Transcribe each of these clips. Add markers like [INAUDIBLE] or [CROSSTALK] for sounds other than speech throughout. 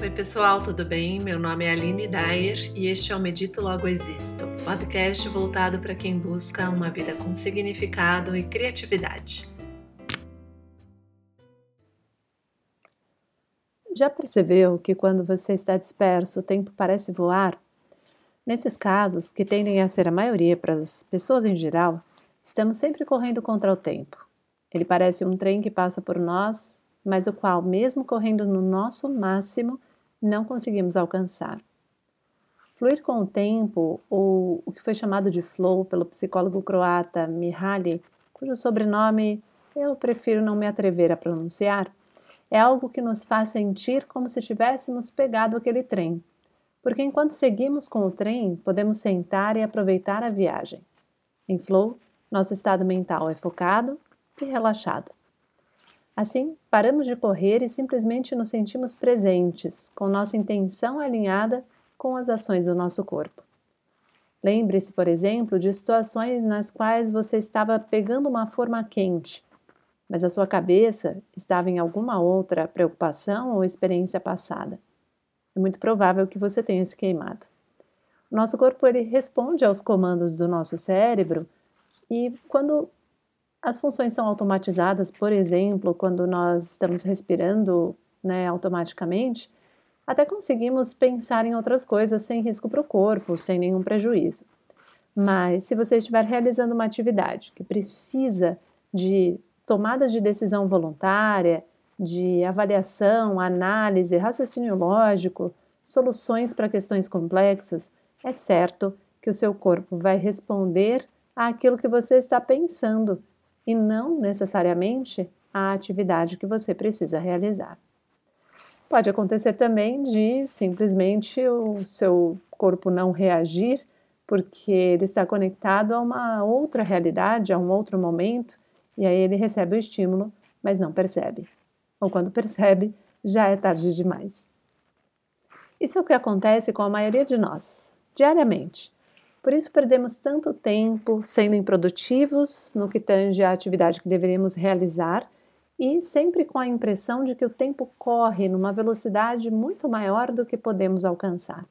Oi, pessoal, tudo bem? Meu nome é Aline Dyer e este é o Medito Logo Existo, podcast voltado para quem busca uma vida com significado e criatividade. Já percebeu que quando você está disperso o tempo parece voar? Nesses casos, que tendem a ser a maioria para as pessoas em geral, estamos sempre correndo contra o tempo. Ele parece um trem que passa por nós, mas o qual, mesmo correndo no nosso máximo, não conseguimos alcançar. Fluir com o tempo, ou o que foi chamado de flow pelo psicólogo croata Mihaly, cujo sobrenome eu prefiro não me atrever a pronunciar, é algo que nos faz sentir como se tivéssemos pegado aquele trem. Porque enquanto seguimos com o trem, podemos sentar e aproveitar a viagem. Em flow, nosso estado mental é focado e relaxado. Assim, paramos de correr e simplesmente nos sentimos presentes, com nossa intenção alinhada com as ações do nosso corpo. Lembre-se, por exemplo, de situações nas quais você estava pegando uma forma quente, mas a sua cabeça estava em alguma outra preocupação ou experiência passada. É muito provável que você tenha se queimado. Nosso corpo ele responde aos comandos do nosso cérebro e quando as funções são automatizadas, por exemplo, quando nós estamos respirando né, automaticamente, até conseguimos pensar em outras coisas sem risco para o corpo, sem nenhum prejuízo. Mas se você estiver realizando uma atividade que precisa de tomada de decisão voluntária, de avaliação, análise, raciocínio lógico, soluções para questões complexas, é certo que o seu corpo vai responder àquilo que você está pensando e não necessariamente a atividade que você precisa realizar. Pode acontecer também de simplesmente o seu corpo não reagir porque ele está conectado a uma outra realidade, a um outro momento, e aí ele recebe o estímulo, mas não percebe. Ou quando percebe, já é tarde demais. Isso é o que acontece com a maioria de nós, diariamente. Por isso perdemos tanto tempo sendo improdutivos no que tange à atividade que deveríamos realizar e sempre com a impressão de que o tempo corre numa velocidade muito maior do que podemos alcançar.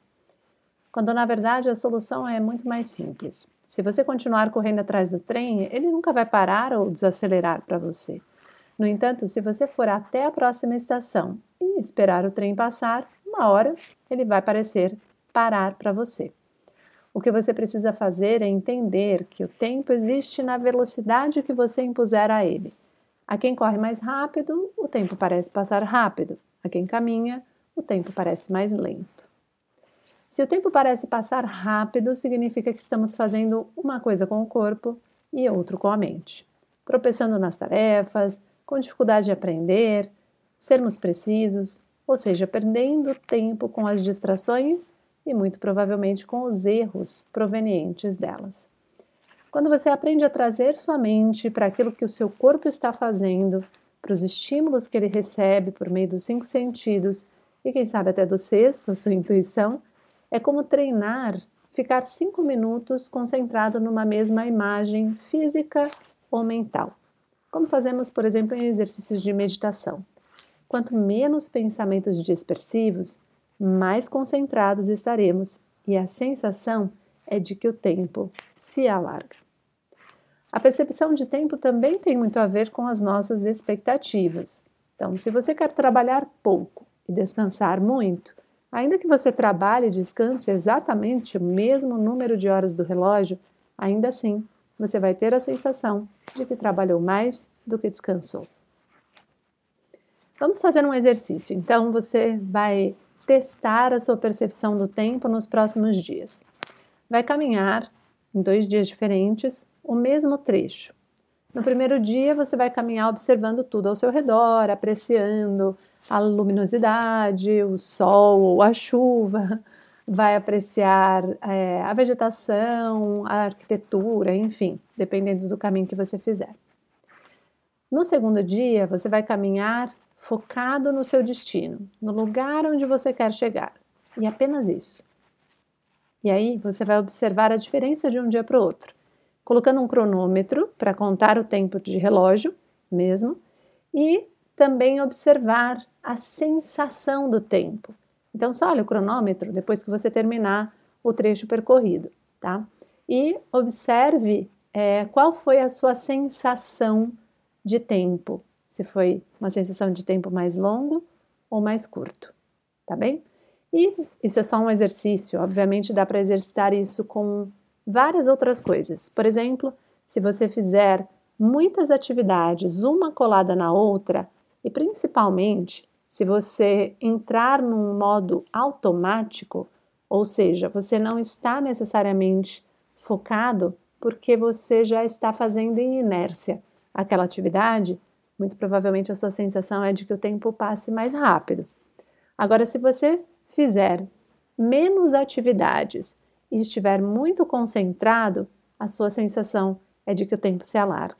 Quando na verdade a solução é muito mais simples. Se você continuar correndo atrás do trem, ele nunca vai parar ou desacelerar para você. No entanto, se você for até a próxima estação e esperar o trem passar, uma hora ele vai parecer parar para você. O que você precisa fazer é entender que o tempo existe na velocidade que você impuser a ele. A quem corre mais rápido, o tempo parece passar rápido. A quem caminha, o tempo parece mais lento. Se o tempo parece passar rápido, significa que estamos fazendo uma coisa com o corpo e outra com a mente. Tropeçando nas tarefas, com dificuldade de aprender, sermos precisos, ou seja, perdendo tempo com as distrações e muito provavelmente com os erros provenientes delas. Quando você aprende a trazer sua mente para aquilo que o seu corpo está fazendo, para os estímulos que ele recebe por meio dos cinco sentidos e quem sabe até do sexto, a [LAUGHS] sua intuição, é como treinar ficar cinco minutos concentrado numa mesma imagem física ou mental. Como fazemos, por exemplo, em exercícios de meditação. Quanto menos pensamentos dispersivos, mais concentrados estaremos e a sensação é de que o tempo se alarga. A percepção de tempo também tem muito a ver com as nossas expectativas. Então, se você quer trabalhar pouco e descansar muito, ainda que você trabalhe e descanse exatamente o mesmo número de horas do relógio, ainda assim você vai ter a sensação de que trabalhou mais do que descansou. Vamos fazer um exercício. Então, você vai testar a sua percepção do tempo nos próximos dias. Vai caminhar em dois dias diferentes o mesmo trecho. No primeiro dia, você vai caminhar observando tudo ao seu redor, apreciando a luminosidade, o sol ou a chuva, vai apreciar é, a vegetação, a arquitetura, enfim, dependendo do caminho que você fizer. No segundo dia, você vai caminhar focado no seu destino, no lugar onde você quer chegar. E apenas isso. E aí você vai observar a diferença de um dia para o outro, colocando um cronômetro para contar o tempo de relógio mesmo e também observar a sensação do tempo. Então, só olha o cronômetro depois que você terminar o trecho percorrido, tá? E observe é, qual foi a sua sensação de tempo, se foi uma sensação de tempo mais longo ou mais curto, tá bem? E isso é só um exercício, obviamente dá para exercitar isso com várias outras coisas. Por exemplo, se você fizer muitas atividades, uma colada na outra, e principalmente se você entrar num modo automático, ou seja, você não está necessariamente focado porque você já está fazendo em inércia aquela atividade, muito provavelmente a sua sensação é de que o tempo passe mais rápido. Agora, se você fizer menos atividades e estiver muito concentrado, a sua sensação é de que o tempo se alarga.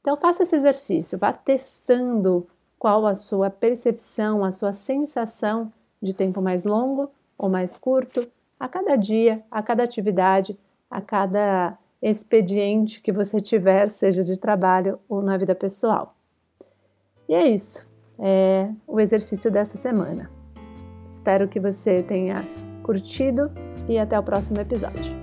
Então, faça esse exercício, vá testando qual a sua percepção, a sua sensação de tempo mais longo ou mais curto a cada dia, a cada atividade, a cada expediente que você tiver, seja de trabalho ou na vida pessoal. E é isso, é o exercício dessa semana. Espero que você tenha curtido e até o próximo episódio.